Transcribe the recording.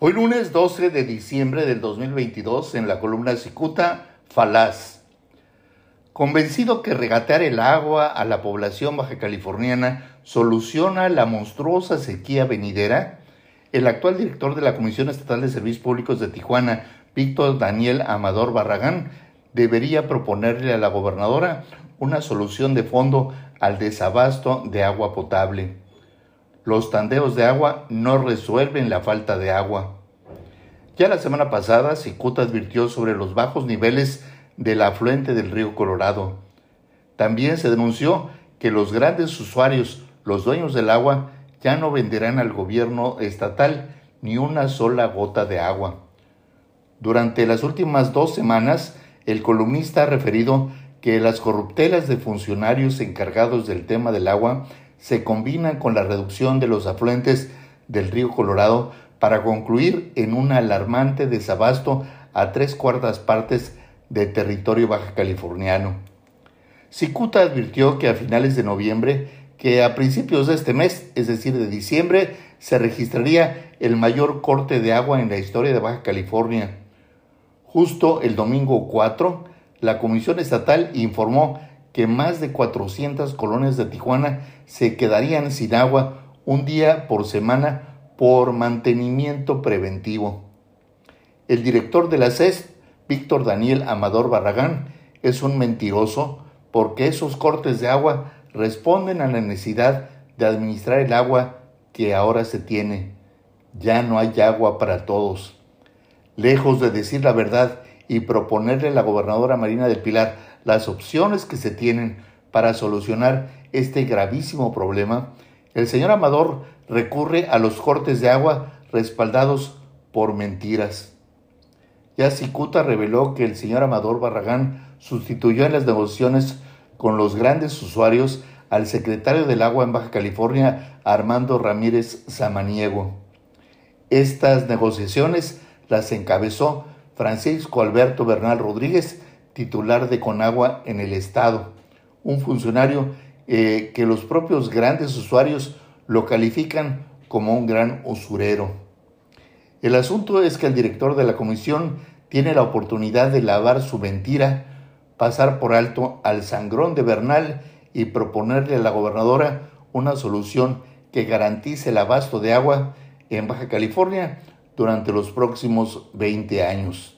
Hoy lunes 12 de diciembre del 2022 en la columna Cicuta, Falaz. Convencido que regatear el agua a la población baja californiana soluciona la monstruosa sequía venidera, el actual director de la Comisión Estatal de Servicios Públicos de Tijuana, Víctor Daniel Amador Barragán, debería proponerle a la gobernadora una solución de fondo al desabasto de agua potable. Los tandeos de agua no resuelven la falta de agua. Ya la semana pasada, Cicuta advirtió sobre los bajos niveles del afluente del río Colorado. También se denunció que los grandes usuarios, los dueños del agua, ya no venderán al gobierno estatal ni una sola gota de agua. Durante las últimas dos semanas, el columnista ha referido que las corruptelas de funcionarios encargados del tema del agua se combinan con la reducción de los afluentes del río Colorado para concluir en un alarmante desabasto a tres cuartas partes de territorio baja californiano. Cicuta advirtió que a finales de noviembre, que a principios de este mes, es decir, de diciembre, se registraría el mayor corte de agua en la historia de Baja California. Justo el domingo 4, la Comisión Estatal informó que más de 400 colonias de Tijuana se quedarían sin agua un día por semana por mantenimiento preventivo. El director de la CES, Víctor Daniel Amador Barragán, es un mentiroso porque esos cortes de agua responden a la necesidad de administrar el agua que ahora se tiene. Ya no hay agua para todos. Lejos de decir la verdad y proponerle a la gobernadora Marina del Pilar las opciones que se tienen para solucionar este gravísimo problema, el señor Amador recurre a los cortes de agua respaldados por mentiras. Ya Cicuta reveló que el señor Amador Barragán sustituyó en las negociaciones con los grandes usuarios al secretario del agua en Baja California, Armando Ramírez Samaniego. Estas negociaciones las encabezó Francisco Alberto Bernal Rodríguez, titular de Conagua en el Estado, un funcionario eh, que los propios grandes usuarios lo califican como un gran usurero. El asunto es que el director de la comisión tiene la oportunidad de lavar su mentira, pasar por alto al sangrón de Bernal y proponerle a la gobernadora una solución que garantice el abasto de agua en Baja California durante los próximos 20 años.